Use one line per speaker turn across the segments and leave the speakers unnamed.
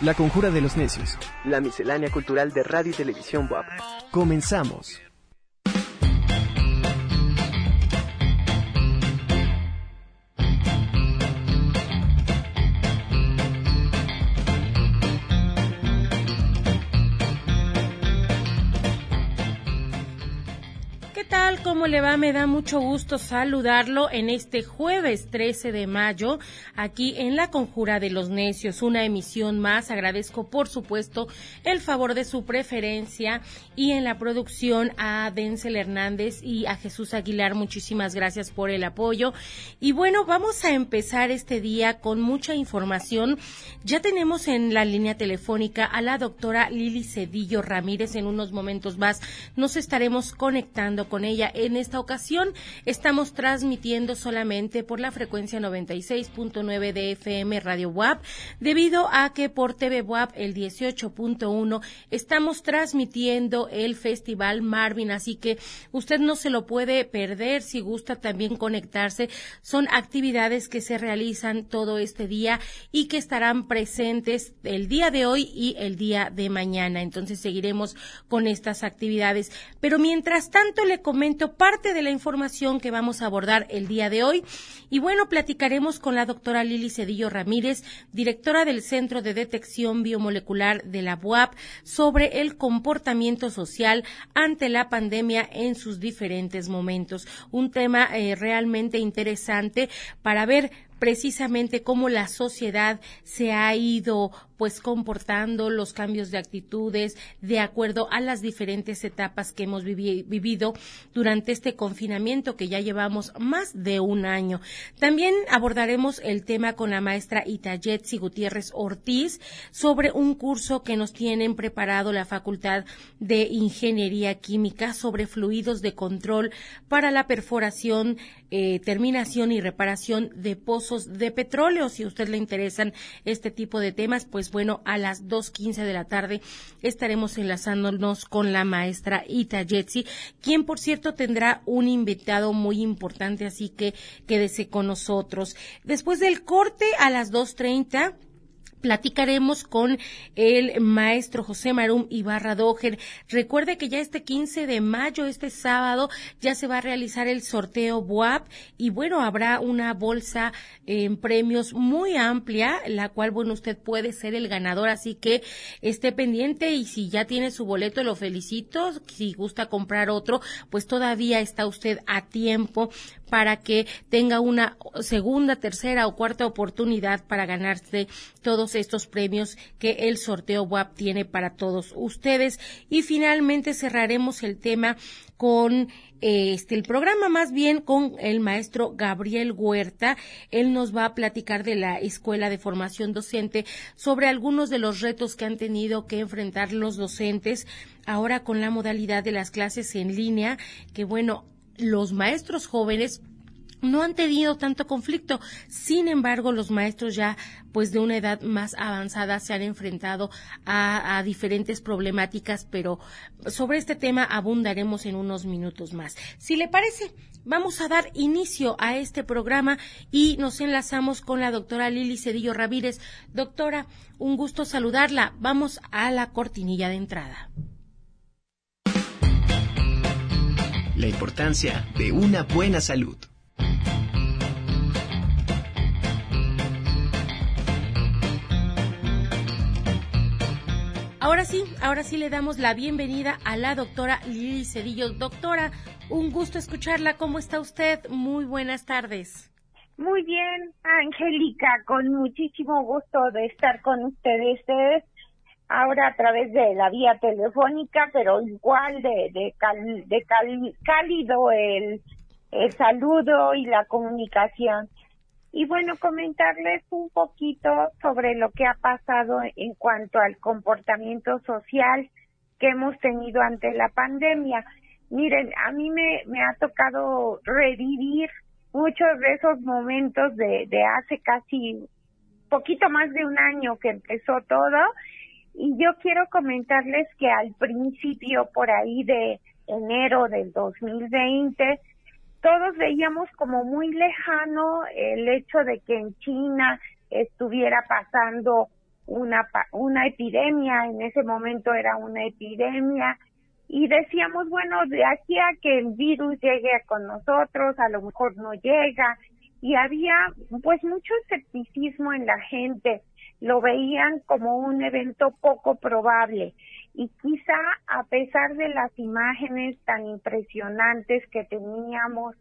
La Conjura de los Necios.
La miscelánea cultural de radio y televisión WAP.
Comenzamos.
¿Cómo le va? Me da mucho gusto saludarlo en este jueves 13 de mayo, aquí en La Conjura de los Necios, una emisión más. Agradezco, por supuesto, el favor de su preferencia y en la producción a Denzel Hernández y a Jesús Aguilar. Muchísimas gracias por el apoyo. Y bueno, vamos a empezar este día con mucha información. Ya tenemos en la línea telefónica a la doctora Lili Cedillo Ramírez. En unos momentos más nos estaremos conectando con ella en esta ocasión estamos transmitiendo solamente por la frecuencia 96.9 de FM Radio WAP, debido a que por TV WAP el 18.1 estamos transmitiendo el Festival Marvin, así que usted no se lo puede perder si gusta también conectarse. Son actividades que se realizan todo este día y que estarán presentes el día de hoy y el día de mañana. Entonces seguiremos con estas actividades. Pero mientras tanto le comento parte de la información que vamos a abordar el día de hoy. Y bueno, platicaremos con la doctora Lili Cedillo Ramírez, directora del Centro de Detección Biomolecular de la UAP, sobre el comportamiento social ante la pandemia en sus diferentes momentos. Un tema eh, realmente interesante para ver precisamente cómo la sociedad se ha ido pues comportando los cambios de actitudes de acuerdo a las diferentes etapas que hemos vivido durante este confinamiento que ya llevamos más de un año. También abordaremos el tema con la maestra Itayetsi Gutiérrez Ortiz sobre un curso que nos tienen preparado la Facultad de Ingeniería Química sobre fluidos de control para la perforación, eh, terminación y reparación de pozos de petróleo. Si a usted le interesan este tipo de temas, pues bueno, a las 2.15 de la tarde estaremos enlazándonos con la maestra Ita Jetsi, quien por cierto tendrá un invitado muy importante, así que quédese con nosotros. Después del corte a las 2.30 platicaremos con el maestro José Marum Ibarra Doger. Recuerde que ya este 15 de mayo, este sábado, ya se va a realizar el sorteo BUAP y bueno, habrá una bolsa en premios muy amplia, la cual, bueno, usted puede ser el ganador, así que esté pendiente y si ya tiene su boleto, lo felicito. Si gusta comprar otro, pues todavía está usted a tiempo para que tenga una segunda, tercera o cuarta oportunidad para ganarse todos estos premios que el sorteo WAP tiene para todos ustedes. Y finalmente cerraremos el tema con este el programa más bien con el maestro Gabriel Huerta. Él nos va a platicar de la Escuela de Formación Docente sobre algunos de los retos que han tenido que enfrentar los docentes ahora con la modalidad de las clases en línea, que bueno, los maestros jóvenes no han tenido tanto conflicto. Sin embargo, los maestros ya, pues de una edad más avanzada, se han enfrentado a, diferentes problemáticas, pero sobre este tema abundaremos en unos minutos más. Si le parece, vamos a dar inicio a este programa y nos enlazamos con la doctora Lili Cedillo Ramírez. Doctora, un gusto saludarla. Vamos a la cortinilla de entrada.
La importancia de una buena salud.
Ahora sí, ahora sí le damos la bienvenida a la doctora Lili Cedillo. Doctora, un gusto escucharla. ¿Cómo está usted? Muy buenas tardes.
Muy bien, Angélica, con muchísimo gusto de estar con ustedes. Ahora a través de la vía telefónica, pero igual de, de, de cálido el el saludo y la comunicación. Y bueno, comentarles un poquito sobre lo que ha pasado en cuanto al comportamiento social que hemos tenido ante la pandemia. Miren, a mí me, me ha tocado revivir muchos de esos momentos de, de hace casi poquito más de un año que empezó todo. Y yo quiero comentarles que al principio, por ahí de enero del 2020, todos veíamos como muy lejano el hecho de que en China estuviera pasando una, una epidemia, en ese momento era una epidemia, y decíamos, bueno, de aquí a que el virus llegue con nosotros, a lo mejor no llega, y había pues mucho escepticismo en la gente, lo veían como un evento poco probable y quizá a pesar de las imágenes tan impresionantes que teníamos,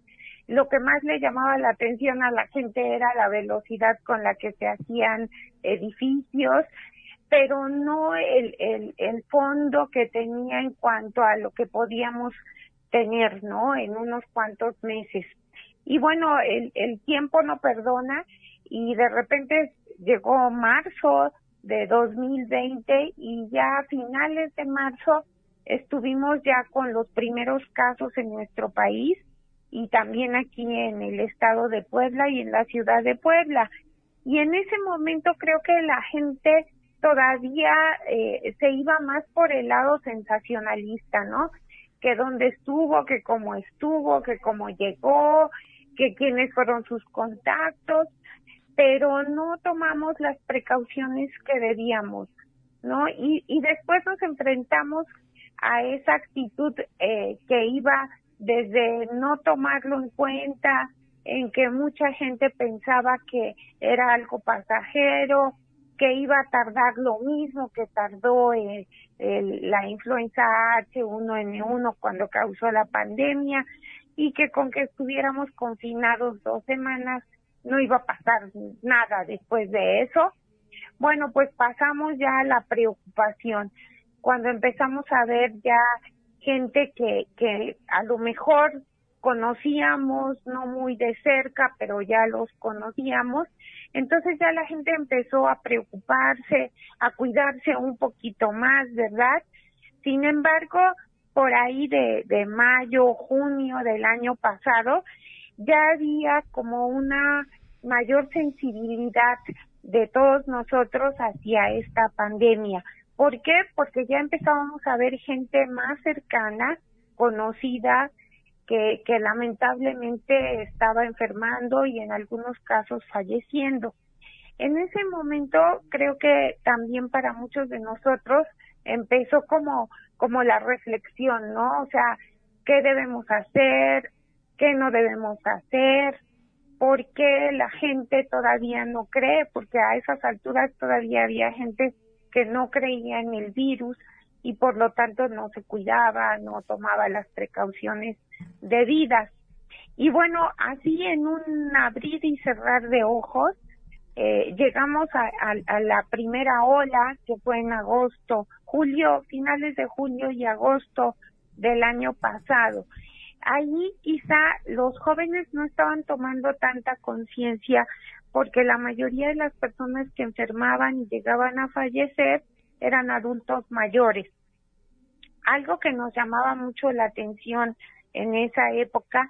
lo que más le llamaba la atención a la gente era la velocidad con la que se hacían edificios, pero no el, el, el fondo que tenía en cuanto a lo que podíamos tener, ¿no? En unos cuantos meses. Y bueno, el, tiempo no perdona y de repente llegó marzo de 2020 y ya a finales de marzo estuvimos ya con los primeros casos en nuestro país y también aquí en el estado de Puebla y en la ciudad de Puebla. Y en ese momento creo que la gente todavía eh, se iba más por el lado sensacionalista, ¿no? Que dónde estuvo, que cómo estuvo, que cómo llegó, que quiénes fueron sus contactos pero no tomamos las precauciones que debíamos, ¿no? Y, y después nos enfrentamos a esa actitud eh, que iba desde no tomarlo en cuenta, en que mucha gente pensaba que era algo pasajero, que iba a tardar lo mismo que tardó el, la influenza H1N1 cuando causó la pandemia y que con que estuviéramos confinados dos semanas no iba a pasar nada después de eso. Bueno, pues pasamos ya a la preocupación. Cuando empezamos a ver ya gente que, que a lo mejor conocíamos, no muy de cerca, pero ya los conocíamos, entonces ya la gente empezó a preocuparse, a cuidarse un poquito más, ¿verdad? Sin embargo, por ahí de, de mayo, junio del año pasado, ya había como una mayor sensibilidad de todos nosotros hacia esta pandemia. ¿Por qué? Porque ya empezábamos a ver gente más cercana, conocida, que, que lamentablemente estaba enfermando y en algunos casos falleciendo. En ese momento creo que también para muchos de nosotros empezó como, como la reflexión, ¿no? O sea, ¿qué debemos hacer? ¿Qué no debemos hacer? ¿Por qué la gente todavía no cree? Porque a esas alturas todavía había gente que no creía en el virus y por lo tanto no se cuidaba, no tomaba las precauciones debidas. Y bueno, así en un abrir y cerrar de ojos, eh, llegamos a, a, la primera ola que fue en agosto, julio, finales de julio y agosto del año pasado ahí quizá los jóvenes no estaban tomando tanta conciencia porque la mayoría de las personas que enfermaban y llegaban a fallecer eran adultos mayores. Algo que nos llamaba mucho la atención en esa época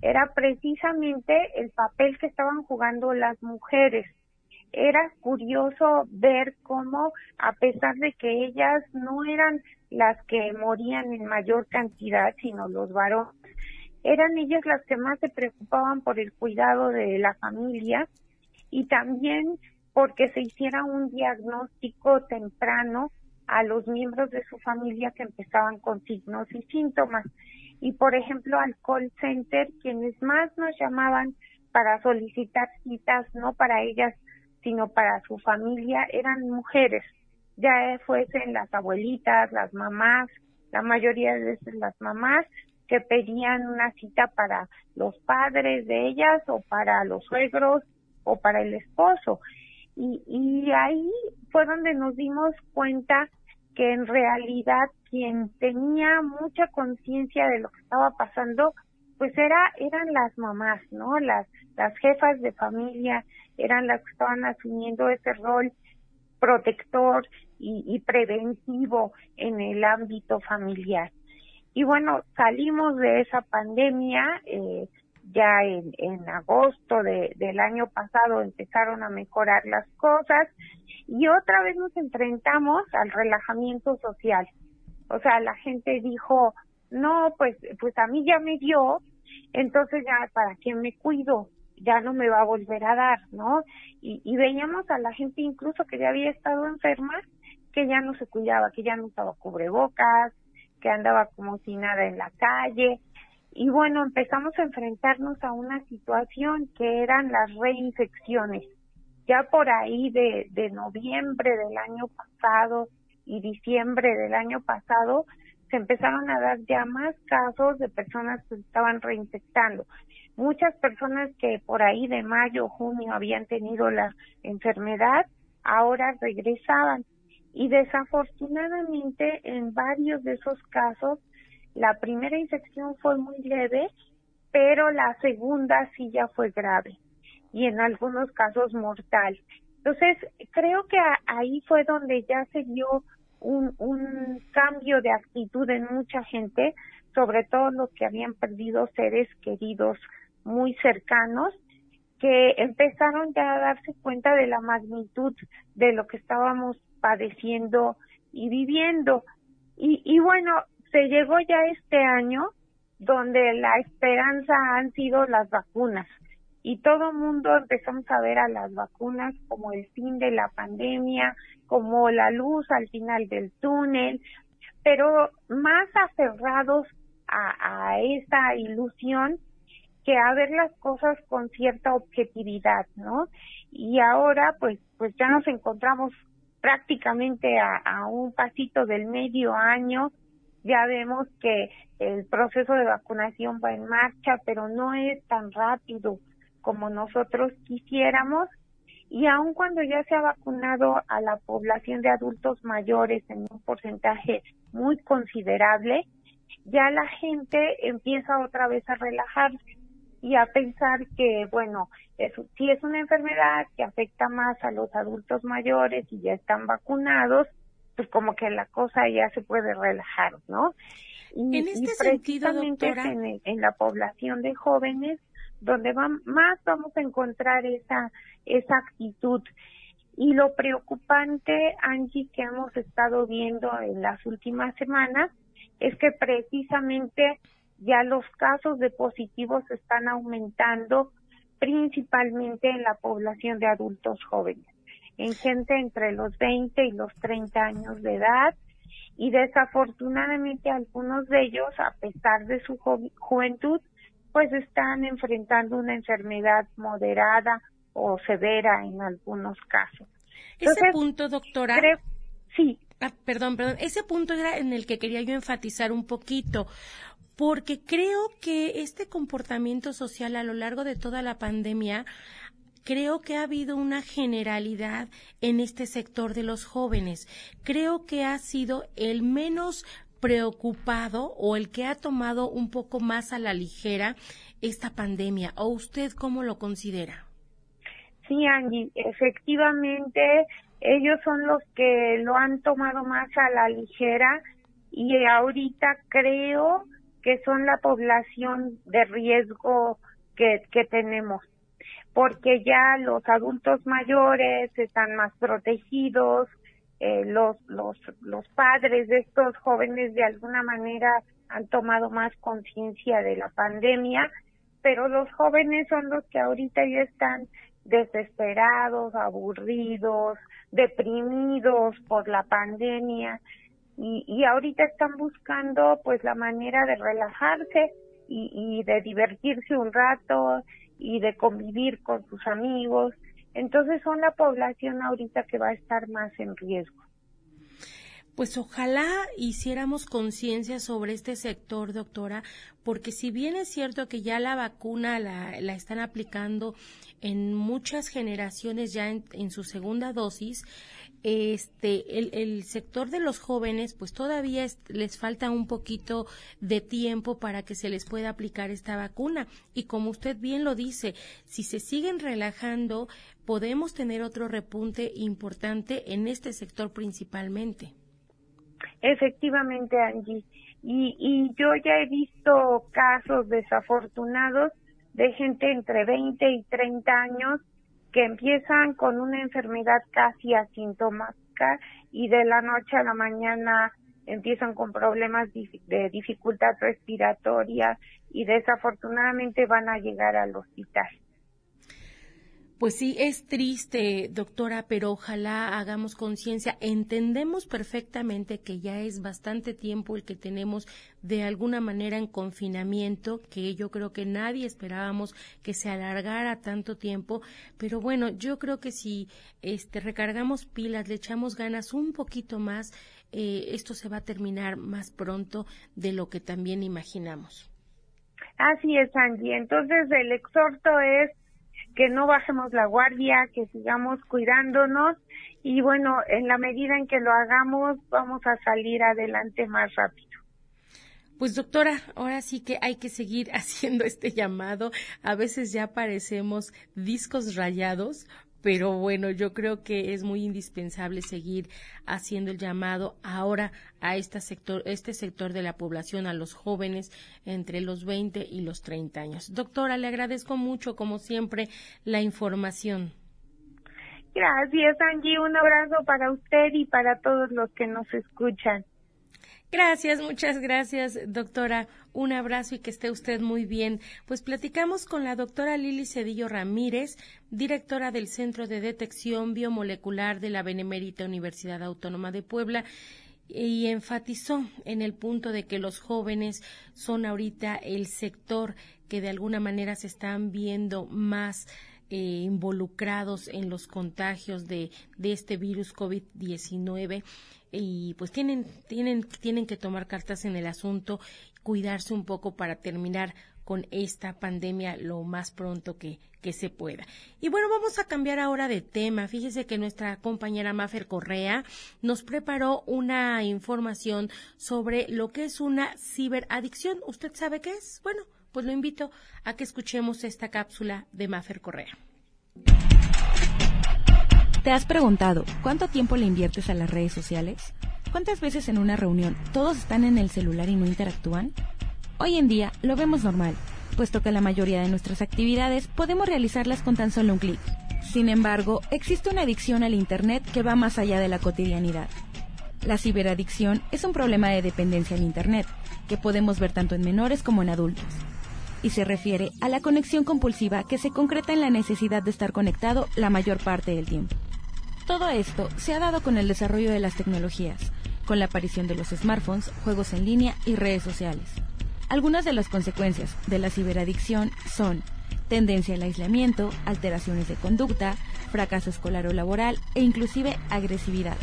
era precisamente el papel que estaban jugando las mujeres. Era curioso ver cómo, a pesar de que ellas no eran las que morían en mayor cantidad, sino los varones, eran ellas las que más se preocupaban por el cuidado de la familia y también porque se hiciera un diagnóstico temprano a los miembros de su familia que empezaban con signos y síntomas. Y por ejemplo al call center, quienes más nos llamaban para solicitar citas, no para ellas, sino para su familia, eran mujeres, ya fuesen las abuelitas, las mamás, la mayoría de veces las mamás, que pedían una cita para los padres de ellas o para los suegros o para el esposo. Y, y ahí fue donde nos dimos cuenta que en realidad quien tenía mucha conciencia de lo que estaba pasando pues era eran las mamás no las las jefas de familia eran las que estaban asumiendo ese rol protector y, preventivo en el ámbito familiar y bueno, salimos de esa pandemia, eh, ya en, en agosto de, del año pasado empezaron a mejorar las cosas y otra vez nos enfrentamos al relajamiento social. O sea, la gente dijo, no, pues, pues a mí ya me dio, entonces ya, ¿para quién me cuido? ya no me va a volver a dar, ¿no? Y, y veíamos a la gente incluso que ya había estado enferma, que ya no se cuidaba, que ya no usaba cubrebocas, que andaba como si nada en la calle. Y bueno, empezamos a enfrentarnos a una situación que eran las reinfecciones. Ya por ahí de, de noviembre del año pasado y diciembre del año pasado, se empezaron a dar ya más casos de personas que estaban reinfectando. Muchas personas que por ahí de mayo junio habían tenido la enfermedad, ahora regresaban. Y desafortunadamente en varios de esos casos, la primera infección fue muy leve, pero la segunda sí ya fue grave y en algunos casos mortal. Entonces, creo que ahí fue donde ya se dio un, un cambio de actitud en mucha gente, sobre todo los que habían perdido seres queridos muy cercanos, que empezaron ya a darse cuenta de la magnitud de lo que estábamos padeciendo y viviendo. Y, y bueno, se llegó ya este año donde la esperanza han sido las vacunas y todo mundo empezamos a ver a las vacunas como el fin de la pandemia, como la luz al final del túnel, pero más aferrados a, a esa ilusión que a ver las cosas con cierta objetividad, ¿no? Y ahora pues pues ya nos encontramos prácticamente a, a un pasito del medio año, ya vemos que el proceso de vacunación va en marcha, pero no es tan rápido como nosotros quisiéramos y aun cuando ya se ha vacunado a la población de adultos mayores en un porcentaje muy considerable, ya la gente empieza otra vez a relajarse y a pensar que, bueno, si es una enfermedad que afecta más a los adultos mayores y ya están vacunados, pues como que la cosa ya se puede relajar, ¿no?
Y, en este sentido, doctora...
En, en la población de jóvenes donde más vamos a encontrar esa, esa actitud. Y lo preocupante, Angie, que hemos estado viendo en las últimas semanas, es que precisamente ya los casos de positivos están aumentando principalmente en la población de adultos jóvenes, en gente entre los 20 y los 30 años de edad y desafortunadamente algunos de ellos, a pesar de su juventud, pues están enfrentando una enfermedad moderada o severa en algunos casos.
ese punto, doctora.
sí.
Ah, perdón, perdón. Ese punto era en el que quería yo enfatizar un poquito, porque creo que este comportamiento social a lo largo de toda la pandemia creo que ha habido una generalidad en este sector de los jóvenes. Creo que ha sido el menos preocupado o el que ha tomado un poco más a la ligera esta pandemia? ¿O usted cómo lo considera?
Sí, Angie, efectivamente ellos son los que lo han tomado más a la ligera y ahorita creo que son la población de riesgo que, que tenemos porque ya los adultos mayores están más protegidos, eh, los, los, los padres de estos jóvenes de alguna manera han tomado más conciencia de la pandemia, pero los jóvenes son los que ahorita ya están desesperados, aburridos, deprimidos por la pandemia y, y ahorita están buscando pues la manera de relajarse y, y de divertirse un rato y de convivir con sus amigos entonces son la población ahorita que va a estar más en riesgo.
Pues ojalá hiciéramos conciencia sobre este sector, doctora, porque si bien es cierto que ya la vacuna la, la están aplicando en muchas generaciones ya en, su segunda dosis, este el, sector de los jóvenes pues todavía les falta un poquito de tiempo para que se les pueda aplicar esta vacuna. Y como usted bien lo dice si se siguen relajando podemos tener otro repunte importante en este sector principalmente
efectivamente Angie y, y yo ya he visto casos desafortunados de gente entre 20 y 30 años que empiezan con una enfermedad casi asintomática y de la noche a la mañana empiezan con problemas de dificultad respiratoria y desafortunadamente van a llegar al hospital.
Pues sí, es triste, doctora, pero ojalá hagamos conciencia. Entendemos perfectamente que ya es bastante tiempo el que tenemos de alguna manera en confinamiento, que yo creo que nadie esperábamos que se alargara tanto tiempo, pero bueno, yo creo que si este recargamos pilas, le echamos ganas un poquito más, eh, esto se va a terminar más pronto de lo que también imaginamos.
Así es, Angie. Entonces el exhorto es que no bajemos la guardia, que sigamos cuidándonos y bueno, en la medida en que lo hagamos vamos a salir adelante más rápido.
Pues doctora, ahora sí que hay que seguir haciendo este llamado. A veces ya parecemos discos rayados, pero bueno, yo creo que es muy indispensable seguir haciendo el llamado ahora a este sector, este sector de la población, a los jóvenes entre los 20 y los 30 años. Doctora, le agradezco mucho, como siempre, la información.
Gracias, Angie. Un abrazo para usted y para todos los que nos escuchan.
Gracias, muchas gracias, doctora. Un abrazo y que esté usted muy bien. Pues platicamos con la doctora Lili Cedillo Ramírez, directora del Centro de Detección Biomolecular de la Benemérita Universidad Autónoma de Puebla y enfatizó en el punto de que los jóvenes son ahorita el sector que de alguna manera se están viendo más eh, involucrados en los contagios de, de este virus COVID-19 y pues tienen, tienen, tienen que tomar cartas en el asunto, cuidarse un poco para terminar con esta pandemia lo más pronto que, que se pueda. Y bueno, vamos a cambiar ahora de tema. Fíjese que nuestra compañera Mafer Correa nos preparó una información sobre lo que es una ciberadicción. ¿Usted sabe qué es? Bueno, pues lo invito a que escuchemos esta cápsula de Mafer Correa.
¿Te has preguntado cuánto tiempo le inviertes a las redes sociales? ¿Cuántas veces en una reunión todos están en el celular y no interactúan? Hoy en día lo vemos normal, puesto que la mayoría de nuestras actividades podemos realizarlas con tan solo un clic. Sin embargo, existe una adicción al Internet que va más allá de la cotidianidad. La ciberadicción es un problema de dependencia al Internet, que podemos ver tanto en menores como en adultos, y se refiere a la conexión compulsiva que se concreta en la necesidad de estar conectado la mayor parte del tiempo. Todo esto se ha dado con el desarrollo de las tecnologías, con la aparición de los smartphones, juegos en línea y redes sociales. Algunas de las consecuencias de la ciberadicción son tendencia al aislamiento, alteraciones de conducta, fracaso escolar o laboral e inclusive agresividad.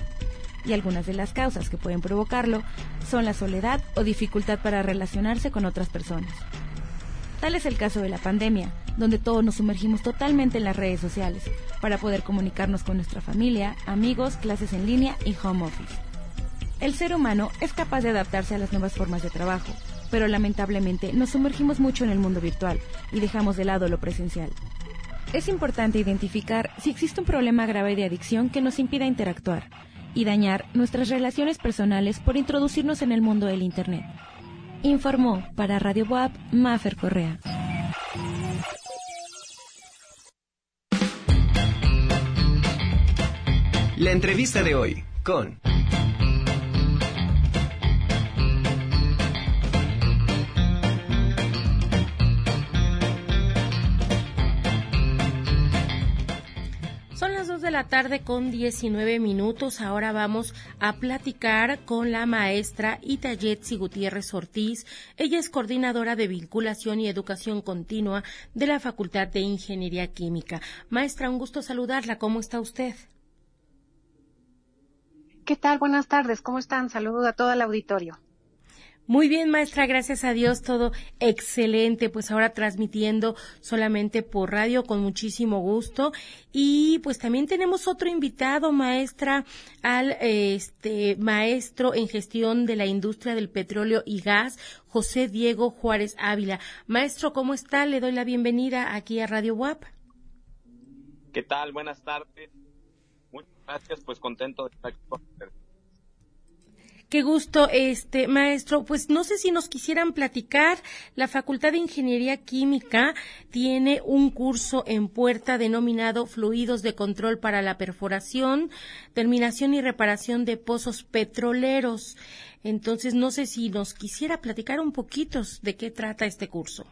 Y algunas de las causas que pueden provocarlo son la soledad o dificultad para relacionarse con otras personas. Tal es el caso de la pandemia, donde todos nos sumergimos totalmente en las redes sociales para poder comunicarnos con nuestra familia, amigos, clases en línea y home office. El ser humano es capaz de adaptarse a las nuevas formas de trabajo, pero lamentablemente nos sumergimos mucho en el mundo virtual y dejamos de lado lo presencial. Es importante identificar si existe un problema grave de adicción que nos impida interactuar y dañar nuestras relaciones personales por introducirnos en el mundo del Internet. Informó para Radio WAP Mafer Correa.
La entrevista de hoy con...
de la tarde con 19 minutos. Ahora vamos a platicar con la maestra Itayetsi Gutiérrez Ortiz. Ella es coordinadora de vinculación y educación continua de la Facultad de Ingeniería Química. Maestra, un gusto saludarla. ¿Cómo está usted?
¿Qué tal? Buenas tardes. ¿Cómo están? Saludos a todo el auditorio.
Muy bien, maestra, gracias a Dios, todo excelente. Pues ahora transmitiendo solamente por radio con muchísimo gusto. Y pues también tenemos otro invitado, maestra, al este maestro en gestión de la industria del petróleo y gas, José Diego Juárez Ávila. Maestro, ¿cómo está? Le doy la bienvenida aquí a Radio WAP.
¿Qué tal? Buenas tardes. Muchas gracias, pues contento de estar aquí con.
Qué gusto, este maestro. Pues no sé si nos quisieran platicar. La Facultad de Ingeniería Química tiene un curso en puerta denominado Fluidos de Control para la Perforación, Terminación y Reparación de Pozos Petroleros. Entonces, no sé si nos quisiera platicar un poquito de qué trata este curso.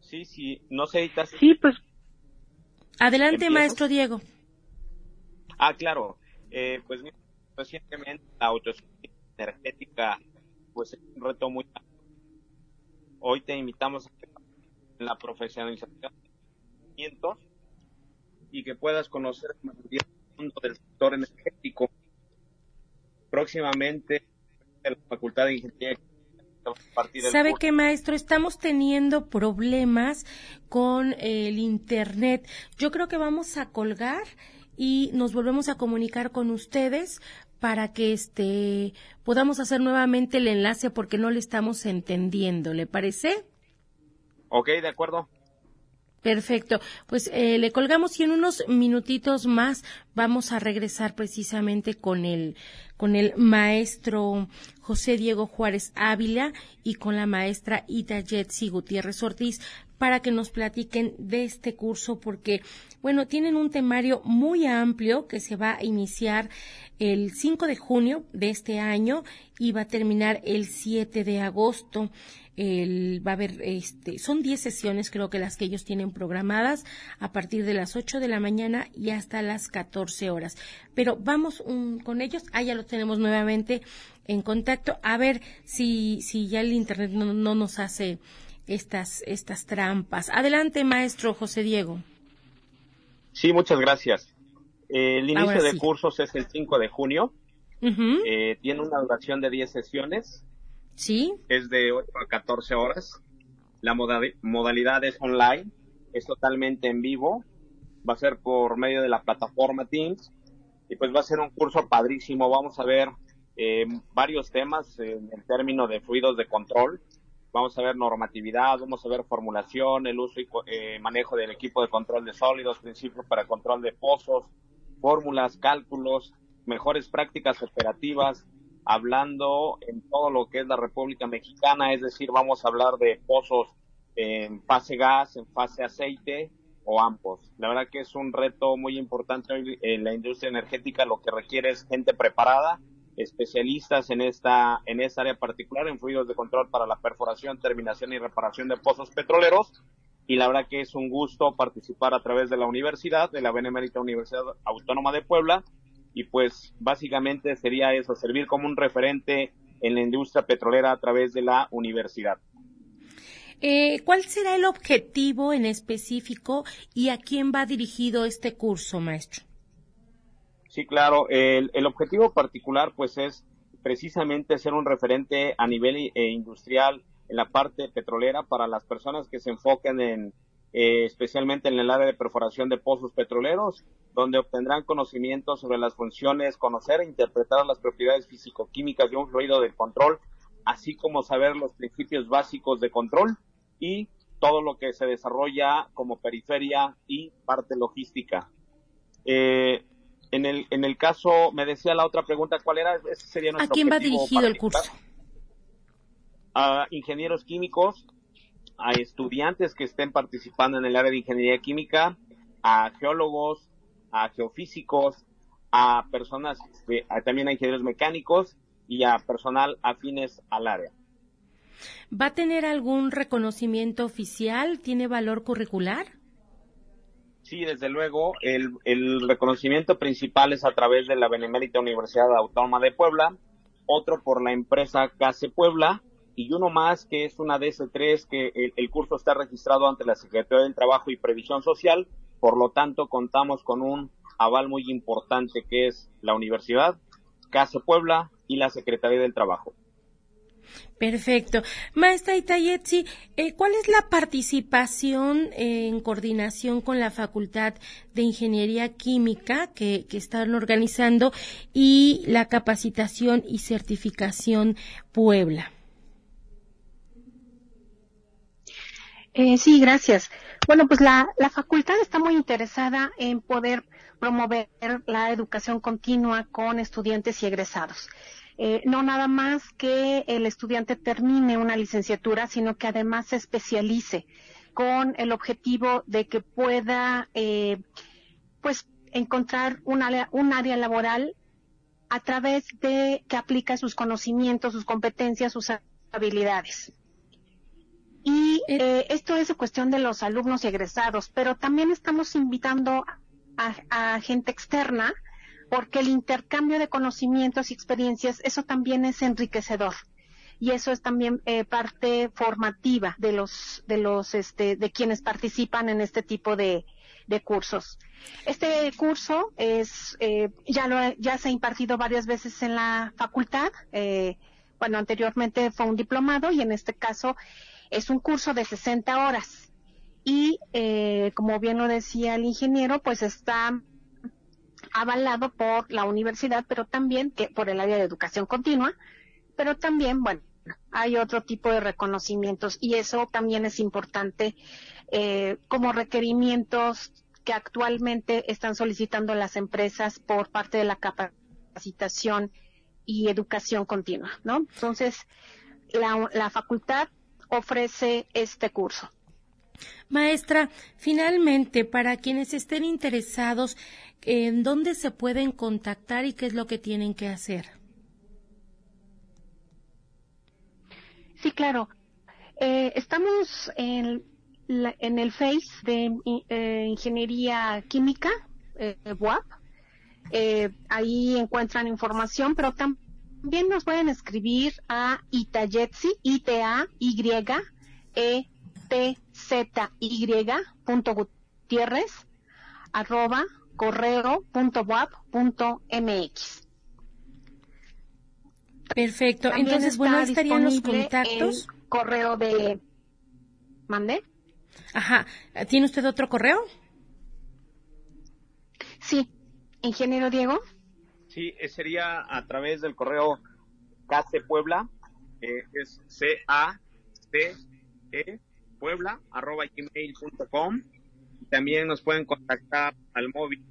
Sí, sí, no sé,
Sí, pues
Adelante, maestro Diego.
Ah, claro. Eh, pues recientemente la autosuficiencia energética pues es un reto muy Hoy te invitamos a la profesionalización de y que puedas conocer más del mundo del sector energético. Próximamente en la Facultad de Ingeniería
¿Sabe qué, maestro? Estamos teniendo problemas con el Internet. Yo creo que vamos a colgar y nos volvemos a comunicar con ustedes para que este podamos hacer nuevamente el enlace porque no le estamos entendiendo. ¿Le parece?
Ok, de acuerdo.
Perfecto. Pues eh, le colgamos y en unos minutitos más vamos a regresar precisamente con el, con el maestro José Diego Juárez Ávila y con la maestra Ita Jetsi Gutiérrez Ortiz para que nos platiquen de este curso porque, bueno, tienen un temario muy amplio que se va a iniciar el 5 de junio de este año y va a terminar el 7 de agosto. El, va a haber, este, son 10 sesiones creo que las que ellos tienen programadas a partir de las 8 de la mañana y hasta las 14 horas. Pero vamos con ellos, ah, ya lo tenemos nuevamente en contacto, a ver si, si ya el Internet no nos hace estas, estas trampas. Adelante, maestro José Diego.
Sí, muchas gracias. El inicio de cursos es el 5 de junio. Eh, tiene una duración de 10 sesiones.
Sí.
Es de 8 a 14 horas. La modalidad es online. Es totalmente en vivo. Va a ser por medio de la plataforma Teams. Y pues va a ser un curso padrísimo. Vamos a ver eh, varios temas en el término de fluidos de control vamos a ver normatividad, vamos a ver formulación, el uso y eh, manejo del equipo de control de sólidos, principios para control de pozos, fórmulas, cálculos, mejores prácticas operativas, hablando en todo lo que es la República Mexicana, es decir, vamos a hablar de pozos en fase gas, en fase aceite o ambos. La verdad que es un reto muy importante en la industria energética, lo que requiere es gente preparada, especialistas en esta, en esta área particular, en fluidos de control para la perforación, terminación y reparación de pozos petroleros. Y la verdad que es un gusto participar a través de la universidad, de la Benemérita Universidad Autónoma de Puebla. Y pues básicamente sería eso, servir como un referente en la industria petrolera a través de la universidad.
Eh, ¿Cuál será el objetivo en específico y a quién va dirigido este curso, maestro?
Sí, claro. El, el objetivo particular, pues, es precisamente ser un referente a nivel eh, industrial en la parte petrolera para las personas que se enfoquen en, eh, especialmente en el área de perforación de pozos petroleros, donde obtendrán conocimiento sobre las funciones, conocer e interpretar las propiedades físico-químicas de un fluido de control, así como saber los principios básicos de control y todo lo que se desarrolla como periferia y parte logística. Eh, en el, en el caso, me decía la otra pregunta, ¿cuál era? Ese sería nuestro
¿A quién va dirigido el curso?
A ingenieros químicos, a estudiantes que estén participando en el área de ingeniería química, a geólogos, a geofísicos, a personas, este, también a ingenieros mecánicos y a personal afines al área.
¿Va a tener algún reconocimiento oficial? ¿Tiene valor curricular?
Sí, desde luego. El, el reconocimiento principal es a través de la Benemérita Universidad Autónoma de Puebla, otro por la empresa CASE Puebla y uno más que es una DS3 que el, curso está registrado ante la Secretaría del Trabajo y Previsión Social, por lo tanto contamos con un aval muy importante que es la Universidad, CASE Puebla y la Secretaría del Trabajo.
Perfecto. Maestra Itayetsi, eh, ¿cuál es la participación en coordinación con la Facultad de Ingeniería Química que, están organizando y la capacitación y certificación Puebla?
Eh, sí, gracias. Bueno, pues la facultad está muy interesada en poder promover la educación continua con estudiantes y egresados. Eh, no nada más que el estudiante termine una licenciatura, sino que además se especialice con el objetivo de que pueda, eh, pues, encontrar un área, un área laboral a través de que aplica sus conocimientos, sus competencias, sus habilidades. Y eh, esto es cuestión de los alumnos y egresados, pero también estamos invitando a, gente externa porque el intercambio de conocimientos y experiencias, eso también es enriquecedor y eso es también eh, parte formativa de los de los este de quienes participan en este tipo de, de cursos. Este curso es eh, ya lo ya se ha impartido varias veces en la facultad. Eh, bueno, anteriormente fue un diplomado y en este caso es un curso de 60 horas. Y eh, como bien lo decía el ingeniero, pues está avalado por la universidad, pero también que por el área de educación continua, pero también, bueno, hay otro tipo de reconocimientos y eso también es importante eh, como requerimientos que actualmente están solicitando las empresas por parte de la capacitación y educación continua, ¿no? Entonces, la, la facultad ofrece este curso.
Maestra, finalmente, para quienes estén interesados, ¿en dónde se pueden contactar y qué es lo que tienen que hacer?
Sí, claro. Eh, estamos en, en, el Face de eh, Ingeniería Química, eh, WAP. Ahí encuentran información, pero también nos pueden escribir a Itayetsi, I-T-A-Y-E-T-Z-Y punto Gutiérrez, arroba correo punto punto mx.
Perfecto. Entonces, bueno, estarían los contactos.
correo de. ¿Mande?
Ajá. ¿Tiene usted otro correo?
Sí. Ingeniero Diego.
Sí, eh, sería a través del correo CACE Puebla, eh, es C-A-C-E Puebla, arroba gmail.com. También nos pueden contactar al móvil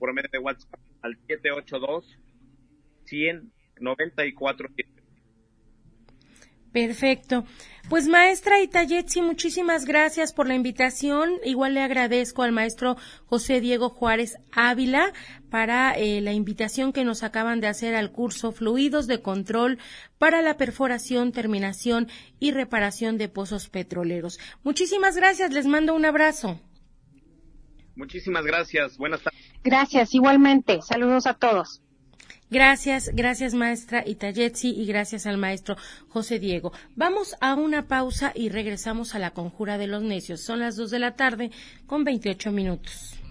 por medio de WhatsApp al 782 100 94
Perfecto. Pues maestra Itayetsi, muchísimas gracias por la invitación. Igual le agradezco al maestro José Diego Juárez Ávila para eh, la invitación que nos acaban de hacer al curso Fluidos de Control para la perforación, terminación y reparación de pozos petroleros. Muchísimas gracias, les mando un abrazo.
Muchísimas gracias, buenas tardes.
Gracias, igualmente. Saludos a todos.
Gracias, gracias maestra Itayetsi y gracias al maestro José Diego. Vamos a una pausa y regresamos a la conjura de los necios. Son las dos de la tarde con 28 minutos.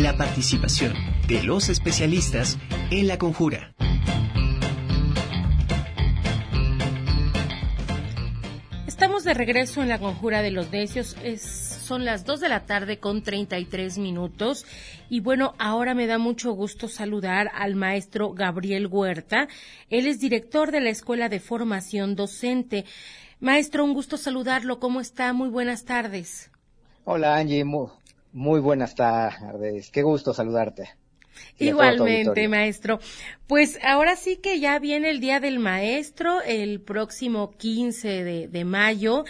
La participación de los especialistas en la conjura.
Estamos de regreso en la conjura de los necios. son las 2 de la tarde con 33 minutos. Y bueno, ahora me da mucho gusto saludar al maestro Gabriel Huerta. Él es director de la Escuela de Formación Docente. Maestro, un gusto saludarlo. ¿Cómo está? Muy buenas tardes.
Hola Angie, muy buenas tardes. Qué gusto saludarte.
Igualmente, maestro. Pues ahora sí que ya viene el Día del Maestro, el próximo 15 de, de mayo,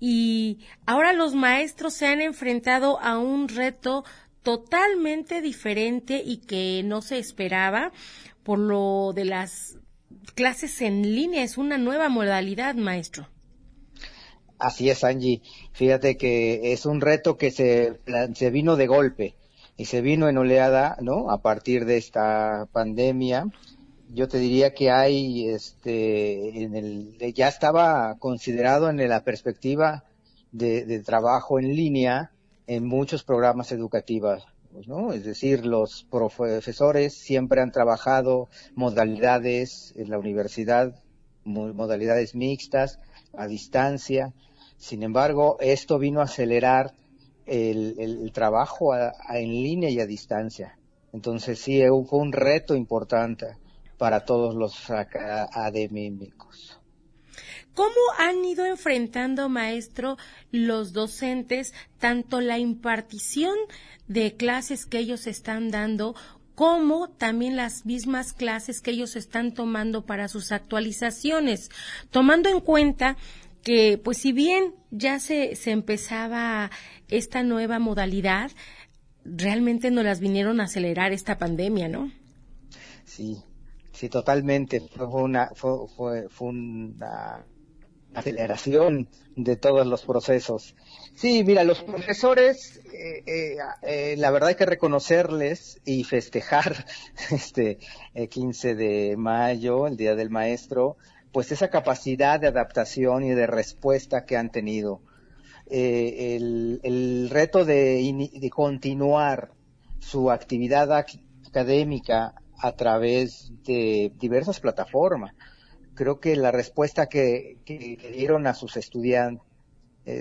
y ahora los maestros se han enfrentado a un reto totalmente diferente y que no se esperaba por lo de las clases en línea. Es una nueva modalidad, maestro.
Así es, Angie. Fíjate que es un reto que se, se vino de golpe y se vino en oleada, ¿no? A partir de esta pandemia, yo te diría que hay, este, en el, ya estaba considerado en la perspectiva de, trabajo en línea en muchos programas educativos, ¿no? Es decir, los profesores siempre han trabajado modalidades en la universidad, modalidades mixtas, a distancia. Sin embargo, esto vino a acelerar el, trabajo en línea y a distancia. Entonces sí, fue un reto importante para todos los académicos.
¿Cómo han ido enfrentando, maestro, los docentes tanto la impartición de clases que ellos están dando como también las mismas clases que ellos están tomando para sus actualizaciones, tomando en cuenta que, pues si bien ya se, se empezaba esta nueva modalidad, realmente no las vinieron a acelerar esta pandemia, ¿no?
Sí, sí, totalmente. Fue una, fue, fue, fue una aceleración de todos los procesos. Sí, mira, los profesores, eh, eh, eh, la verdad hay que reconocerles y festejar este el 15 de mayo, el Día del Maestro, pues esa capacidad de adaptación y de respuesta que han tenido. el, el, reto de, continuar su actividad académica a través de diversas plataformas creo que la respuesta que, dieron a sus estudiantes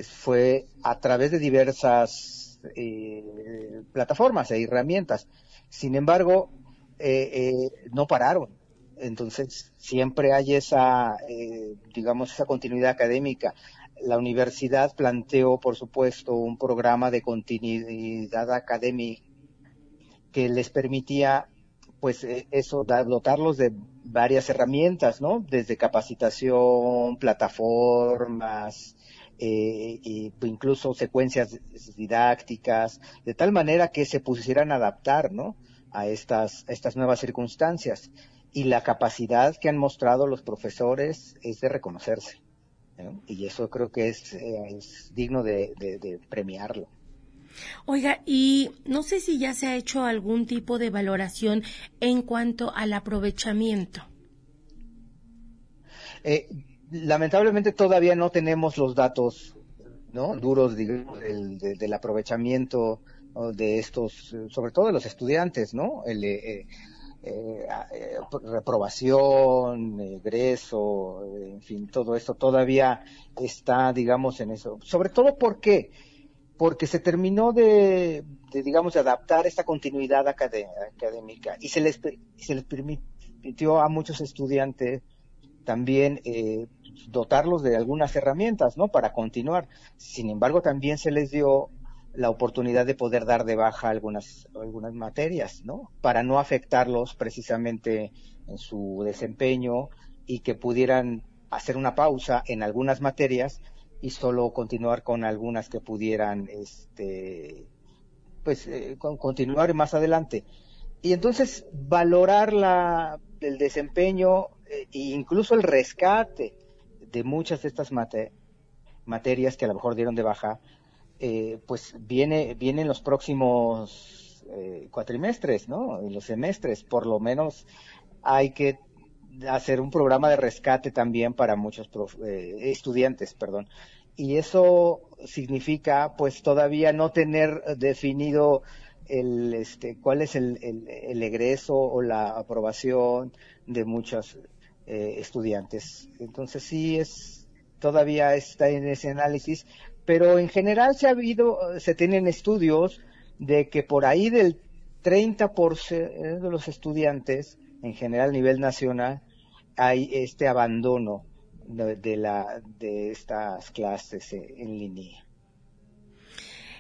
fue a través de diversas eh, plataformas e herramientas. Sin embargo, eh, eh, no pararon. Entonces, siempre hay esa, digamos, esa continuidad académica. La universidad planteó, por supuesto, un programa de continuidad académica que les permitía, pues, eso, dotarlos de varias herramientas, ¿no? Desde capacitación, plataformas, eh, incluso secuencias didácticas, de tal manera que se pusieran a adaptar, ¿no? A estas, estas nuevas circunstancias. Y la capacidad que han mostrado los profesores es de reconocerse. Y eso creo que es, eh, digno de premiarlo.
Oiga, y no sé si ya se ha hecho algún tipo de valoración en cuanto al aprovechamiento.
Eh, lamentablemente todavía no tenemos los datos ¿no? duros digamos, del, aprovechamiento de estos, sobre todo de los estudiantes, ¿no? El, eh, eh, reprobación, egreso, en fin, todo esto todavía está, digamos, en eso. Sobre todo porque porque se terminó de, digamos, de adaptar esta continuidad académica y se les, se les permitió a muchos estudiantes también eh, dotarlos de algunas herramientas, ¿no? Para continuar. Sin embargo, también se les dio la oportunidad de poder dar de baja algunas, algunas materias, ¿no? Para no afectarlos precisamente en su desempeño y que pudieran hacer una pausa en algunas materias y solo continuar con algunas que pudieran, este, pues, eh, continuar más adelante. Y entonces valorar la, el desempeño e incluso el rescate de muchas de estas materias que a lo mejor dieron de baja, eh, pues viene, vienen los próximos eh, cuatrimestres, ¿no? En los semestres, por lo menos hay que hacer un programa de rescate también para muchos eh, estudiantes, perdón. Y eso significa, pues, todavía no tener definido el, este, cuál es el, el, egreso o la aprobación de muchos eh, estudiantes. Entonces sí es, todavía está en ese análisis, pero en general se ha habido, se tienen estudios de que por ahí del 30% de los estudiantes en general a nivel nacional hay este abandono de, la, de estas clases en línea.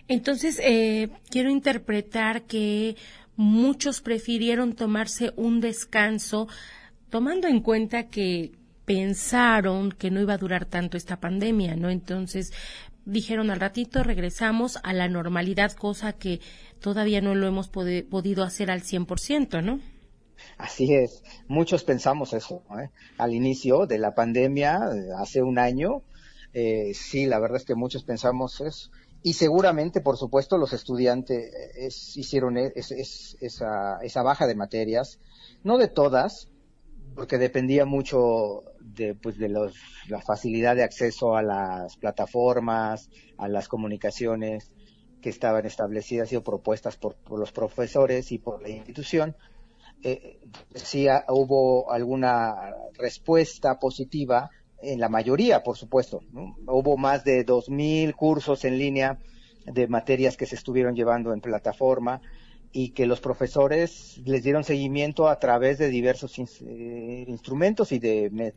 Entonces, eh, quiero interpretar que muchos prefirieron tomarse un descanso, tomando en cuenta que pensaron que no iba a durar tanto esta pandemia, ¿no? Entonces, dijeron al ratito regresamos a la normalidad, cosa que todavía no lo hemos podido hacer al 100%, ¿no?
Así es, muchos pensamos eso. ¿eh? Al inicio de la pandemia, hace un año, eh, sí, la verdad es que muchos pensamos eso. Y seguramente, por supuesto, los estudiantes eh, hicieron e, esa, esa baja de materias, no de todas, porque dependía mucho de, pues, de los, la facilidad de acceso a las plataformas, a las comunicaciones que estaban establecidas y propuestas por los profesores y por la institución, eh, sí hubo alguna respuesta positiva en la mayoría, por supuesto. Hubo más de 2.000 cursos en línea de materias que se estuvieron llevando en plataforma y que los profesores les dieron seguimiento a través de diversos eh, instrumentos y de,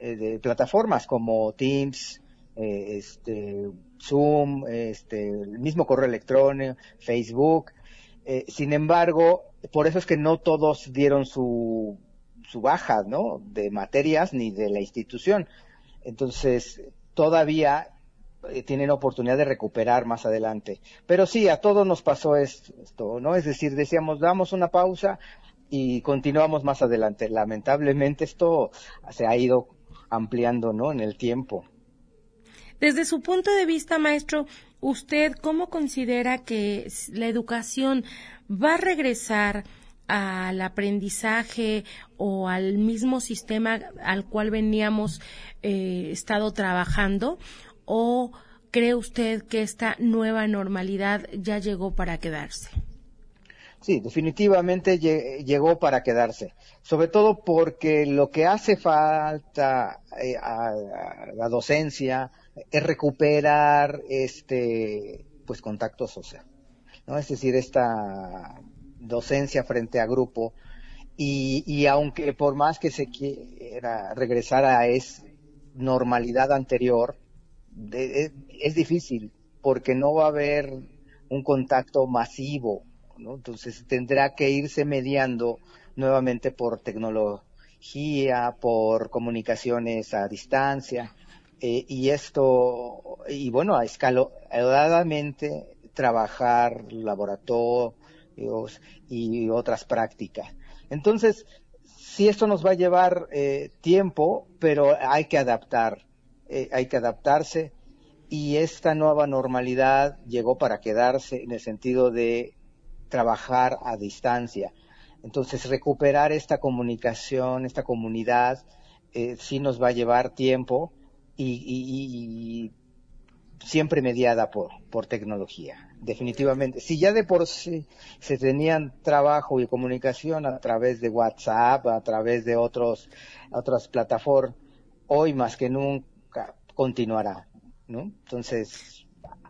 eh, de, plataformas como Teams, eh, este, Zoom, este, el mismo correo electrónico, Facebook, Eh, sin embargo, por eso es que no todos dieron su, su baja, ¿no? De materias ni de la institución. Entonces, todavía eh, tienen oportunidad de recuperar más adelante. Pero sí, a todos nos pasó esto, ¿no? Es decir, decíamos, damos una pausa y continuamos más adelante. Lamentablemente esto se ha ido ampliando, ¿no? En el tiempo.
Desde su punto de vista, maestro, ¿usted cómo considera que la educación va a regresar al aprendizaje o al mismo sistema al cual veníamos eh, estado trabajando o cree usted que esta nueva normalidad ya llegó para quedarse?
Sí, definitivamente llegó para quedarse, sobre todo porque lo que hace falta eh, a, la docencia es recuperar este pues contacto social, ¿no? Es decir, esta docencia frente a grupo y, y aunque por más que se quiera regresar a esa normalidad anterior, es, difícil porque no va a haber un contacto masivo, ¿no? Entonces tendrá que irse mediando nuevamente por tecnología, por comunicaciones a distancia, eh, y esto, y bueno, a escalonadamente trabajar laboratorios y otras prácticas. Entonces, sí esto nos va a llevar eh, tiempo, pero hay que adaptar eh, hay que adaptarse y esta nueva normalidad llegó para quedarse en el sentido de trabajar a distancia. Entonces, recuperar esta comunicación, esta comunidad, eh, sí nos va a llevar tiempo y, siempre mediada por, por tecnología, definitivamente. Si ya de por sí se tenían trabajo y comunicación a través de WhatsApp, a través de otros, otras plataformas, hoy más que nunca continuará, ¿no? Entonces,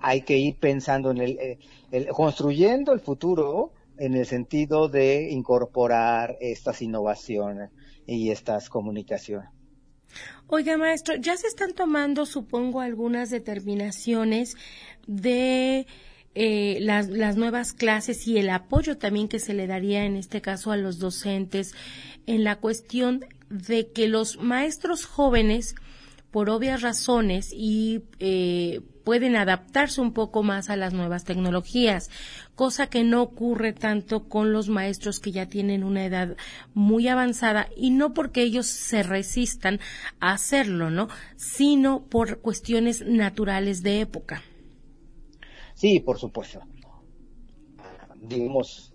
hay que ir pensando en eh, el, construyendo el futuro en el sentido de incorporar estas innovaciones y estas comunicaciones.
Oiga, maestro, ya se están tomando, supongo, algunas determinaciones de eh, las, las, nuevas clases y el apoyo también que se le daría en este caso a los docentes en la cuestión de que los maestros jóvenes por obvias razones y eh, pueden adaptarse un poco más a las nuevas tecnologías, cosa que no ocurre tanto con los maestros que ya tienen una edad muy avanzada y no porque ellos se resistan a hacerlo, ¿no? Sino por cuestiones naturales de época.
Sí, por supuesto. Digamos,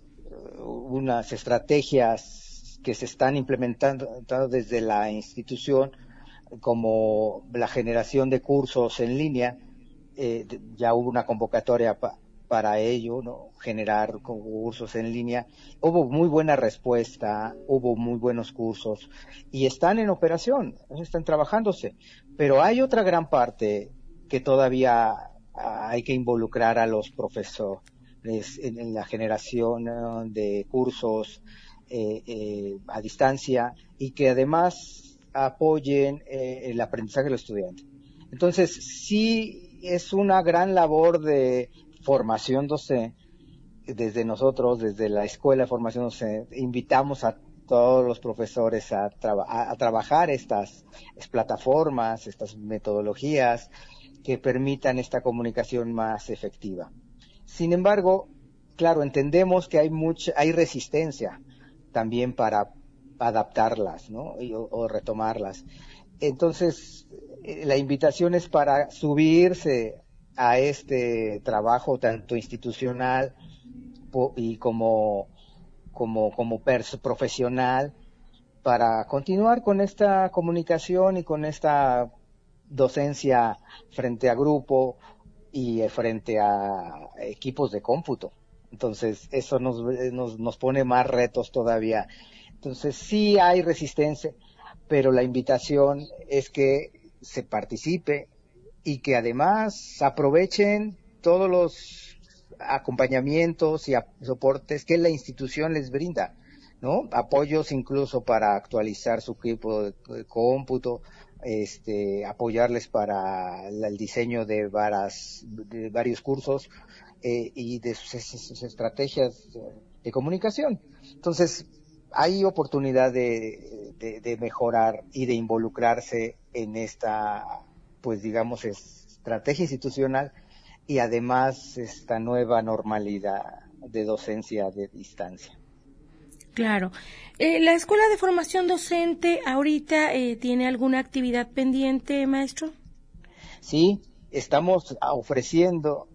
unas estrategias que se están implementando desde la institución como la generación de cursos en línea, eh, ya hubo una convocatoria para ello, ¿no? generar cursos en línea. Hubo muy buena respuesta, hubo muy buenos cursos y están en operación, están trabajándose. Pero hay otra gran parte que todavía hay que involucrar a los profesores en, la generación de cursos eh, eh, a distancia y que además apoyen eh, el aprendizaje de los estudiantes. Entonces, sí es una gran labor de formación docente desde nosotros, desde la Escuela de Formación Docente, invitamos a todos los profesores a, a, trabajar estas, plataformas, estas metodologías que permitan esta comunicación más efectiva. Sin embargo, claro, entendemos que hay mucha, hay resistencia también para adaptarlas, ¿no? o, retomarlas. Entonces, eh, la invitación es para subirse a este trabajo tanto institucional y como, como, como profesional para continuar con esta comunicación y con esta docencia frente a grupo y frente a equipos de cómputo. Entonces, eso nos, nos, nos pone más retos todavía entonces sí hay resistencia, pero la invitación es que se participe y que además aprovechen todos los acompañamientos y soportes que la institución les brinda, ¿no? Apoyos incluso para actualizar su equipo de, cómputo, este, apoyarles para el diseño de, varas, de varios cursos, eh, y de sus, estrategias de comunicación. Entonces, hay oportunidad de, de, mejorar y de involucrarse en esta, pues digamos, estrategia institucional y además esta nueva normalidad de docencia de distancia.
Claro. Eh, ¿La Escuela de Formación Docente ahorita eh, tiene alguna actividad pendiente, maestro?
Sí, estamos ofreciendo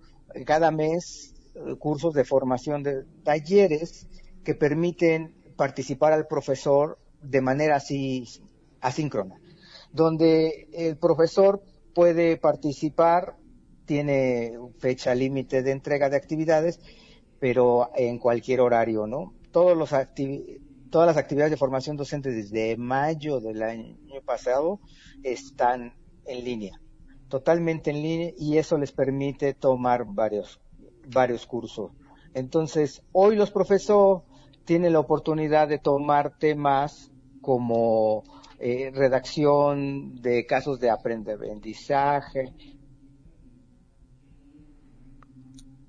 cada mes eh, cursos de formación de talleres que permiten participar al profesor de manera así asíncrona, donde el profesor puede participar, tiene fecha límite de entrega de actividades, pero en cualquier horario, ¿no? Todos los todas las actividades de formación docente desde mayo del año pasado están en línea, totalmente en línea, y eso les permite tomar varios, varios cursos. Entonces, hoy los profesores tienen la oportunidad de tomar temas como eh, redacción de casos de aprendizaje,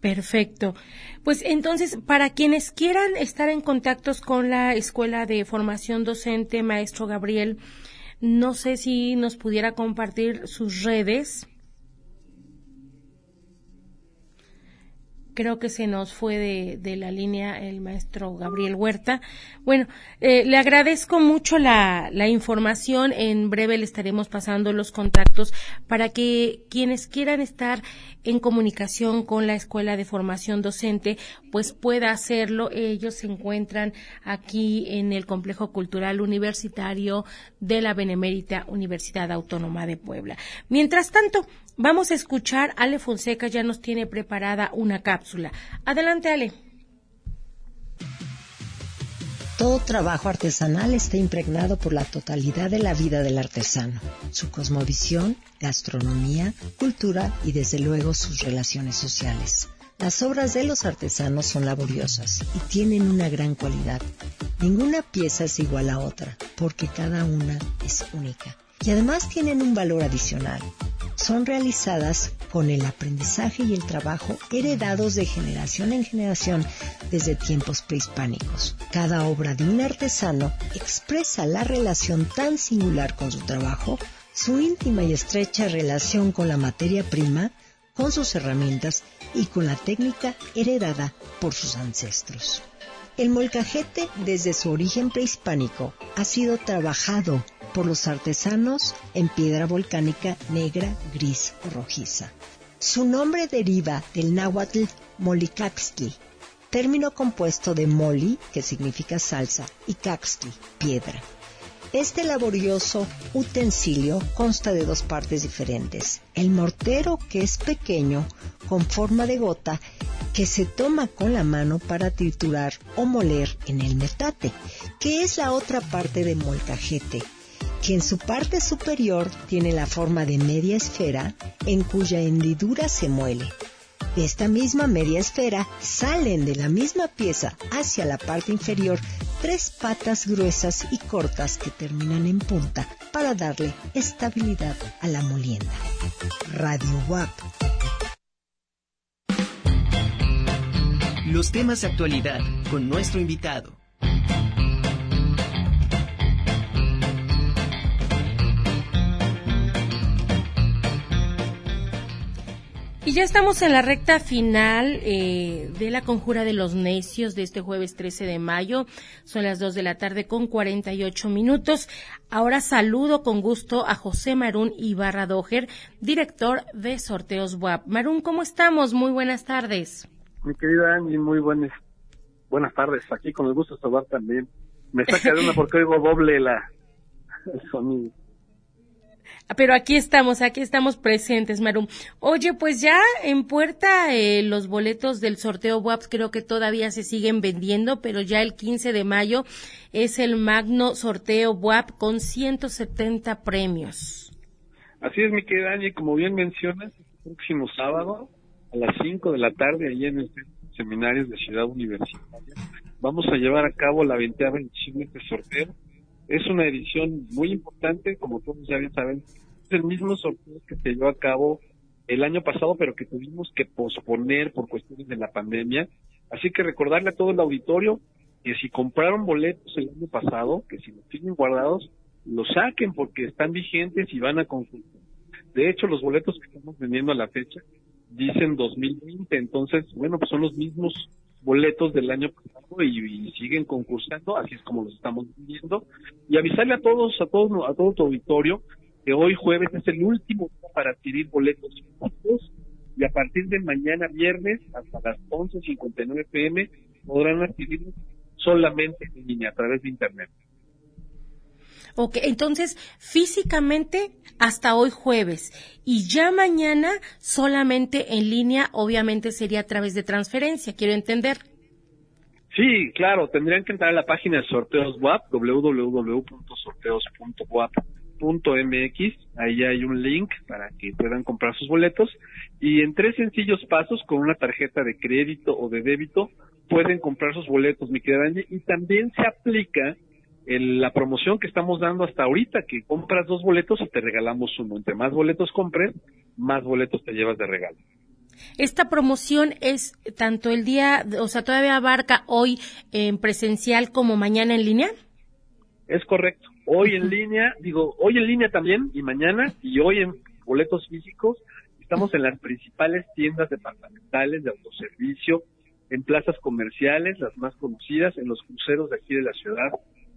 Perfecto. Pues entonces, para quienes quieran estar en contactos con la Escuela de Formación Docente, maestro Gabriel, no sé si nos pudiera compartir sus redes. Creo que se nos fue de, la línea el maestro Gabriel Huerta. Bueno, eh, le agradezco mucho la, la, información. En breve le estaremos pasando los contactos para que quienes quieran estar en comunicación con la Escuela de Formación Docente, pues pueda hacerlo. Ellos se encuentran aquí en el Complejo Cultural Universitario de la Benemérita Universidad Autónoma de Puebla. Mientras tanto, vamos a escuchar, Ale Fonseca ya nos tiene preparada una cápsula. Adelante, Ale.
Todo trabajo artesanal está impregnado por la totalidad de la vida del artesano, su cosmovisión, gastronomía, cultura y desde luego sus relaciones sociales. Las obras de los artesanos son laboriosas y tienen una gran cualidad. Ninguna pieza es igual a otra, porque cada una es única. Y además tienen un valor adicional. Son realizadas con el aprendizaje y el trabajo heredados de generación en generación desde tiempos prehispánicos. Cada obra de un artesano expresa la relación tan singular con su trabajo, su íntima y estrecha relación con la materia prima, con sus herramientas y con la técnica heredada por sus ancestros. El molcajete, desde su origen prehispánico, ha sido trabajado por los artesanos en piedra volcánica negra, gris o rojiza. Su nombre deriva del náhuatl molicaxtli, término compuesto de moli, que significa salsa, y caxtli, piedra. Este laborioso utensilio consta de dos partes diferentes. El mortero, que es pequeño, con forma de gota, que se toma con la mano para triturar o moler en el metate, que es la otra parte de molcajete, que en su parte superior tiene la forma de media esfera en cuya hendidura se muele. De esta misma media esfera salen de la misma pieza hacia la parte inferior tres patas gruesas y cortas que terminan en punta para darle estabilidad a la molienda. Radio WAP.
Los temas de actualidad con nuestro invitado.
Y ya estamos en la recta final eh, de la conjura de los necios de este jueves 13 de mayo. Son las 2 de la tarde con 48 minutos. Ahora saludo con gusto a José Marún Ibarra Dojer, director de Sorteos WAP. Marún, ¿cómo estamos? Muy buenas tardes.
Mi querida Angie, muy buenas, buenas tardes. Aquí con el gusto de saludar también. Me saca de una porque oigo doble la, el sonido.
Pero aquí estamos, aquí estamos presentes, Marum. Oye, pues ya en puerta eh, los boletos del sorteo WAPS creo que todavía se siguen vendiendo, pero ya el 15 de mayo es el magno sorteo WAP con 170 premios.
Así es, mi querida Angie, como bien mencionas, el próximo sábado a las 5 de la tarde, allí en el Seminarios de Ciudad Universitaria, vamos a llevar a cabo la 20 edición de este sorteo es una edición muy importante, como todos ya bien saben, el mismo sorteo que se llevó a cabo el año pasado, pero que tuvimos que posponer por cuestiones de la pandemia. Así que recordarle a todo el auditorio que si compraron boletos el año pasado, que si los tienen guardados, los saquen porque están vigentes y van a consultar. De hecho, los boletos que estamos vendiendo a la fecha dicen 2020, entonces, bueno, pues son los mismos boletos del año pasado y, siguen concursando, así es como los estamos viendo. Y avisarle a todos, a todos, a todo tu auditorio que hoy jueves es el último día para adquirir boletos y a partir de mañana viernes hasta las 11.59 pm podrán adquirirlos solamente en línea a través de internet.
Ok, entonces físicamente hasta hoy jueves y ya mañana solamente en línea, obviamente sería a través de transferencia, quiero entender.
Sí, claro, tendrían que entrar a la página de sorteos WAP, www.sorteos.wap.mx, ahí hay un link para que puedan comprar sus boletos y en tres sencillos pasos con una tarjeta de crédito o de débito pueden comprar sus boletos, mi querida Angie, y también se aplica la promoción que estamos dando hasta ahorita, que compras dos boletos y te regalamos uno. Entre más boletos compres, más boletos te llevas de regalo.
Esta promoción es tanto el día, o sea, todavía abarca hoy en presencial como mañana en línea.
Es correcto. Hoy en línea, digo, hoy en línea también y mañana y hoy en boletos físicos. Estamos en las principales tiendas departamentales de autoservicio, en plazas comerciales, las más conocidas, en los cruceros de aquí de la ciudad,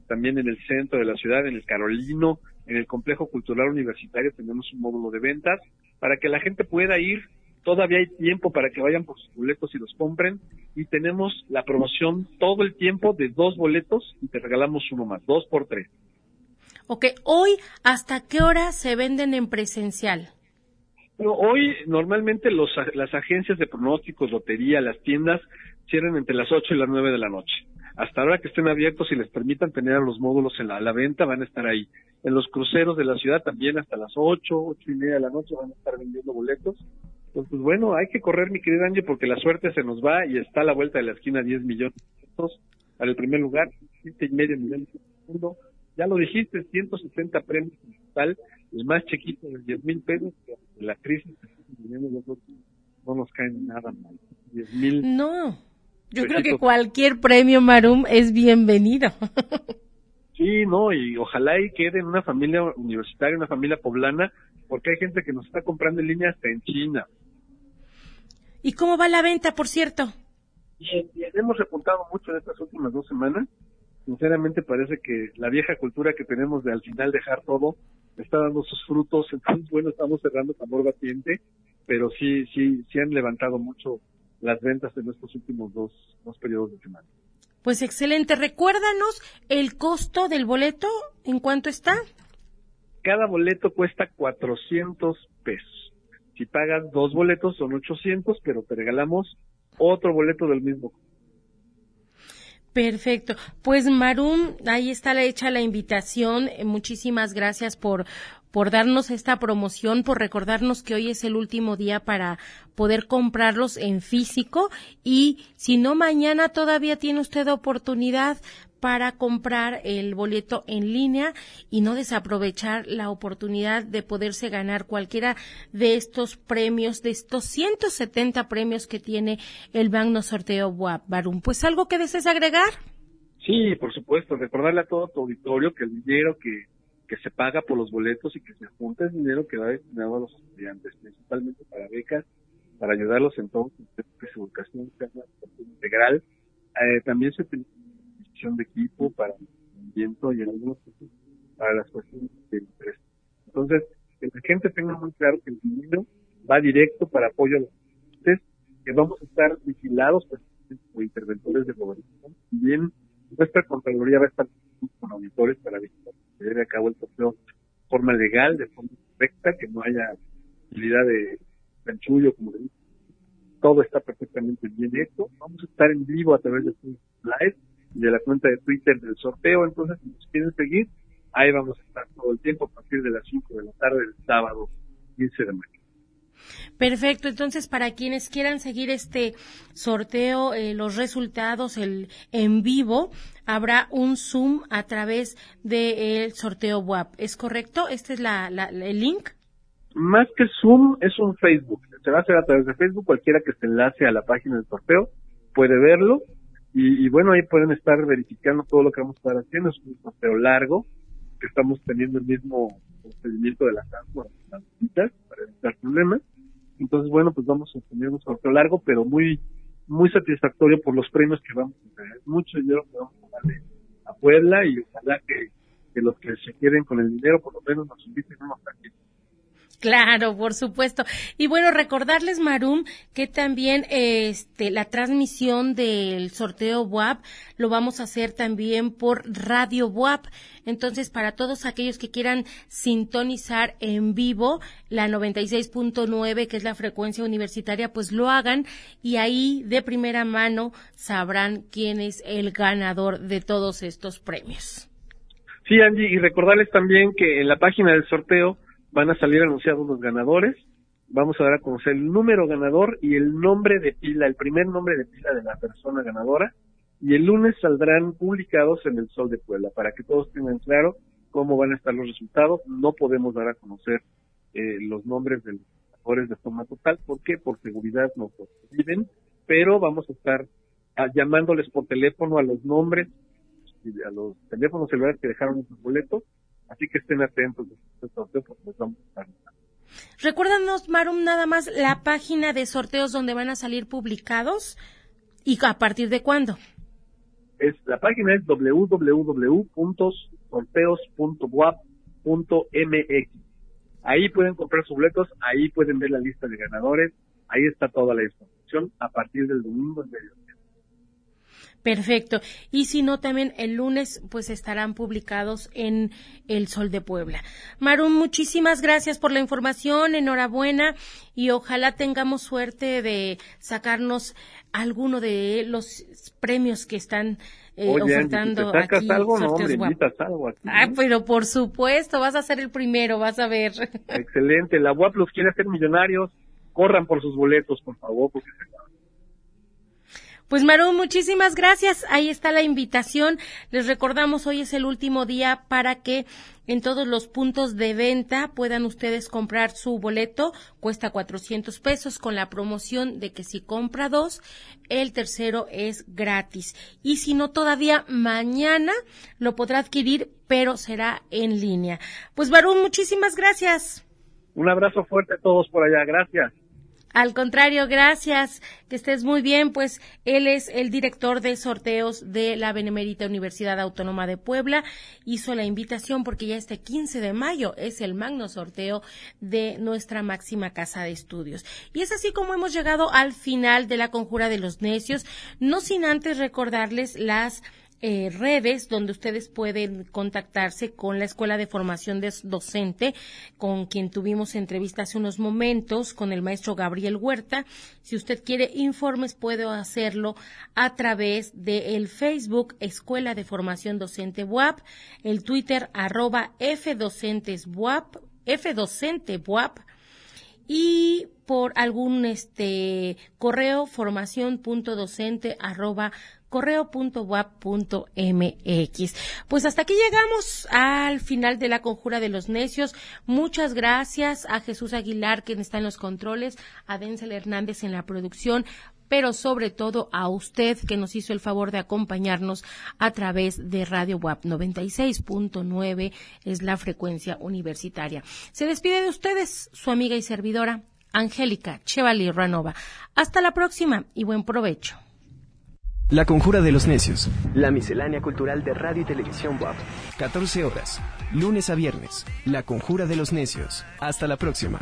también en el centro de la ciudad, en el Carolino, en el complejo cultural universitario tenemos un módulo de ventas para que la gente pueda ir. Todavía hay tiempo para que vayan por sus boletos y los compren. Y tenemos la promoción todo el tiempo de dos boletos y te regalamos uno más, dos por tres.
Ok, hoy, ¿hasta qué hora se venden en presencial?
hoy normalmente los, las agencias de pronósticos, lotería, las tiendas cierran entre las 8 y las 9 de la noche hasta ahora que estén abiertos y les permitan tener a los módulos en la, venta, van a estar ahí. En los cruceros de la ciudad también hasta las ocho, ocho y media de la noche van a estar vendiendo boletos. Entonces, bueno, hay que correr, mi querido Angie, porque la suerte se nos va y está a la vuelta de la esquina 10 millones de pesos para el primer lugar, siete y medio millones de. Ya lo dijiste, 160 premios en total, el más chiquito de 10 mil pesos, la crisis no nos cae nada mal. 10 mil.
No yo creo que cualquier premio Marum es bienvenido.
Sí, no, y ojalá y quede en una familia universitaria, una familia poblana, porque hay gente que nos está comprando en línea hasta en China.
¿Y cómo va la venta, por cierto?
hemos repuntado mucho en estas últimas dos semanas. Sinceramente parece que la vieja cultura que tenemos de al final dejar todo está dando sus frutos. Entonces, bueno, estamos cerrando tambor batiente, pero sí, sí, sí han levantado mucho las ventas de nuestros últimos dos, dos periodos de semana.
Pues excelente. Recuérdanos el costo del boleto, ¿en cuánto está?
Cada boleto cuesta 400 pesos. Si pagas dos boletos son 800, pero te regalamos otro boleto del mismo.
Perfecto. Pues Marum, ahí está hecha la invitación. Eh, muchísimas gracias por, por darnos esta promoción, por recordarnos que hoy es el último día para poder comprarlos en físico y si no mañana todavía tiene usted oportunidad para comprar el boleto en línea y no desaprovechar la oportunidad de poderse ganar cualquiera de estos premios, de estos 170 premios que tiene el Magno Sorteo Barum. Pues algo que desees agregar.
Sí, por supuesto, recordarle a todo tu auditorio que el dinero que que se paga por los boletos y que se junta el dinero que va destinado a los estudiantes, principalmente para becas, para ayudarlos en todo que su educación integral. Eh, también se de equipo para el movimiento y en algunos para las cuestiones de interés. Entonces, que la gente tenga muy claro que el dinero va directo para apoyo a los estudiantes, que vamos a estar vigilados por interventores de gobernación. Bien, nuestra Contraloría va a estar con auditores para vigilar se lleve a cabo el sorteo de forma legal, de forma correcta, que no haya posibilidad de chanchullo, como le digo. Todo está perfectamente bien hecho. Vamos a estar en vivo a través de Facebook Live de la cuenta de Twitter del sorteo. Entonces, si nos quieren seguir, ahí vamos a estar todo el tiempo a partir de las 5 de la tarde del sábado 15 de mayo.
Perfecto, entonces para quienes quieran seguir este sorteo, eh, los resultados el, en vivo, habrá un Zoom a través del sorteo WAP. ¿Es correcto? ¿Este es la, el link?
más que Zoom, es un Facebook. Se va a hacer a través de Facebook. Cualquiera que se enlace a la página del sorteo puede verlo. Y, bueno, ahí pueden estar verificando todo lo que vamos a estar haciendo. Es un sorteo largo, que estamos teniendo el mismo procedimiento de las, para evitar problemas. Entonces, bueno, pues vamos a tener un sorteo largo, pero muy muy satisfactorio por los premios que vamos a tener. Mucho dinero que vamos a darle a Puebla y ojalá que, que los que se queden con el dinero por lo menos nos inviten unos taquitos.
Claro, por supuesto. Y bueno, recordarles, Marum, que también este, la transmisión del sorteo WAP lo vamos a hacer también por Radio WAP. Entonces, para todos aquellos que quieran sintonizar en vivo la 96.9, que es la frecuencia universitaria, pues lo hagan y ahí de primera mano sabrán quién es el ganador de todos estos premios.
Sí, Angie, y recordarles también que en la página del sorteo van a salir anunciados los ganadores. Vamos a dar a conocer el número ganador y el nombre de pila, el primer nombre de pila de la persona ganadora. Y el lunes saldrán publicados en el Sol de Puebla para que todos tengan claro cómo van a estar los resultados. No podemos dar a conocer eh, los nombres de los ganadores de forma total. ¿Por qué? Por seguridad nos lo piden, pero vamos a estar ah, llamándoles por teléfono a los nombres a los teléfonos celulares que dejaron sus boletos Así que estén atentos a este sorteo porque les vamos a estar
Recuérdanos, Marum, nada más la página de sorteos donde van a salir publicados y a partir de cuándo.
Es, la página es www.sorteos.wap.mx. Ahí pueden comprar sus boletos, ahí pueden ver la lista de ganadores, ahí está toda la información a partir del domingo en medio
Perfecto. Y si no, también el lunes pues estarán publicados en El Sol de Puebla. Marum, muchísimas gracias por la información, enhorabuena y ojalá tengamos suerte de sacarnos alguno de los premios que están eh, ofertando
te sacas algo, no, hombre, algo aquí,
Ah, pero por supuesto, vas a ser el primero, vas a ver.
Excelente, la UAP los quiere hacer millonarios, corran por sus boletos, por favor, porque se
pues Maru, muchísimas gracias. Ahí está la invitación. Les recordamos, hoy es el último día para que en todos los puntos de venta puedan ustedes comprar su boleto. Cuesta 400 pesos con la promoción de que si compra dos, el tercero es gratis. Y si no, todavía mañana lo podrá adquirir, pero será en línea. Pues Maru, muchísimas gracias.
Un abrazo fuerte a todos por allá. Gracias.
Al contrario, gracias. Que estés muy bien. Pues él es el director de sorteos de la Benemérita Universidad Autónoma de Puebla. Hizo la invitación porque ya este 15 de mayo es el magno sorteo de nuestra máxima casa de estudios. Y es así como hemos llegado al final de la conjura de los necios, no sin antes recordarles las eh, redes donde ustedes pueden contactarse con la Escuela de Formación de Docente, con quien tuvimos entrevista hace unos momentos, con el maestro Gabriel Huerta. Si usted quiere informes, puede hacerlo a través del Facebook Escuela de Formación Docente WAP, el Twitter arroba Fdocentes WAP, Fdocente WAP, y por algún este correo formación.docente arroba correo.wap.mx. Pues hasta aquí llegamos al final de la conjura de los necios. Muchas gracias a Jesús Aguilar, quien está en los controles, a Denzel Hernández en la producción pero sobre todo a usted que nos hizo el favor de acompañarnos a través de Radio WAP 96.9 es la frecuencia universitaria. Se despide de ustedes su amiga y servidora Angélica Chevalier Ranova. Hasta la próxima y buen provecho.
La Conjura de los Necios.
La miscelánea cultural de radio y televisión WAP.
14 horas, lunes a viernes. La Conjura de los Necios. Hasta la próxima.